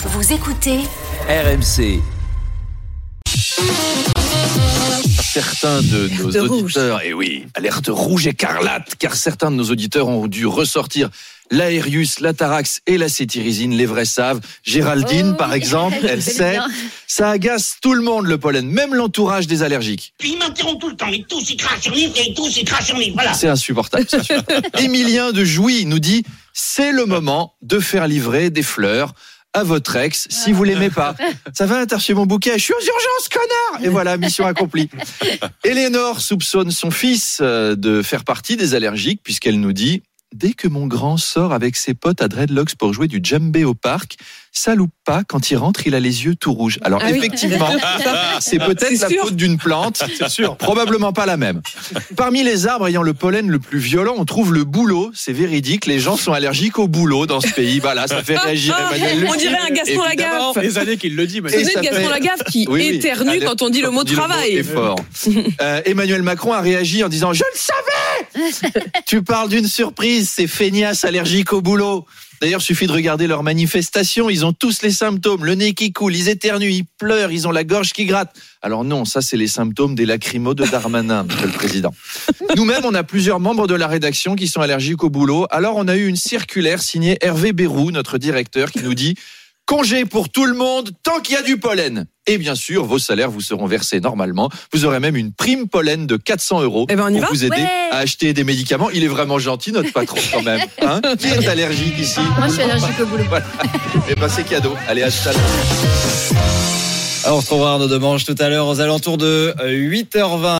Vous écoutez RMC. Certains de nos auditeurs, et oui, alerte rouge écarlate, car certains de nos auditeurs ont dû ressortir l'Aérius, la Tarax et la cétirizine, les vrais savent. Géraldine, par exemple, elle sait, ça agace tout le monde le pollen, même l'entourage des allergiques. Puis ils m'interrompent tout le temps. Ils tous, ils crachent sur livre et tous, ils crachent sur livre. Voilà. C'est insupportable. Emilien de Jouy nous dit c'est le moment de faire livrer des fleurs à votre ex si vous l'aimez pas. Ça va, t'as reçu mon bouquet, je suis aux urgences, connard Et voilà, mission accomplie. Eleanor soupçonne son fils euh, de faire partie des allergiques puisqu'elle nous dit Dès que mon grand sort avec ses potes à Dreadlocks pour jouer du djembé au parc, ça loupe pas, quand il rentre, il a les yeux tout rouges. Alors Ah oui. effectivement, c'est peut-être C'est la sûr. faute d'une plante, c'est sûr, probablement pas la même. Parmi les arbres ayant le pollen le plus violent, on trouve le bouleau. C'est véridique, les gens sont allergiques au bouleau dans ce pays. Voilà, ça fait réagir Emmanuel On Le dirait un Gaston Évidemment. Lagaffe. des années qu'il le dit. Savez ça Gaston fait- Lagaffe qui Oui, éternue quand on dit le mot dit le travail. est fort. Euh, Emmanuel Macron a réagi en disant Je le savais Tu parles d'une surprise, ces feignasses allergiques au boulot. D'ailleurs, suffit de regarder leurs manifestations. Ils ont tous les symptômes. Le nez qui coule, ils éternuent, ils pleurent, ils ont la gorge qui gratte. Alors non, ça, c'est les symptômes des lacrymos de Darmanin, monsieur le président. Nous-mêmes, on a plusieurs membres de la rédaction qui sont allergiques au boulot. Alors, on a eu une circulaire signée Hervé Bérou, notre directeur, qui nous dit Congé pour tout le monde tant qu'il y a du pollen. Et bien sûr, vos salaires vous seront versés normalement. Vous aurez même une prime pollen de 400 euros Eh ben, on y pour va vous aider Ouais. à acheter des médicaments. Il est vraiment gentil, notre patron, quand même. Hein Qui est allergique ici Moi, je suis allergique au boulot. Voilà. Et ben, c'est cadeau. Allez, à tout à l'heure. Alors, on se retrouvera Arnaud Demange tout à l'heure aux alentours de euh, 8h20.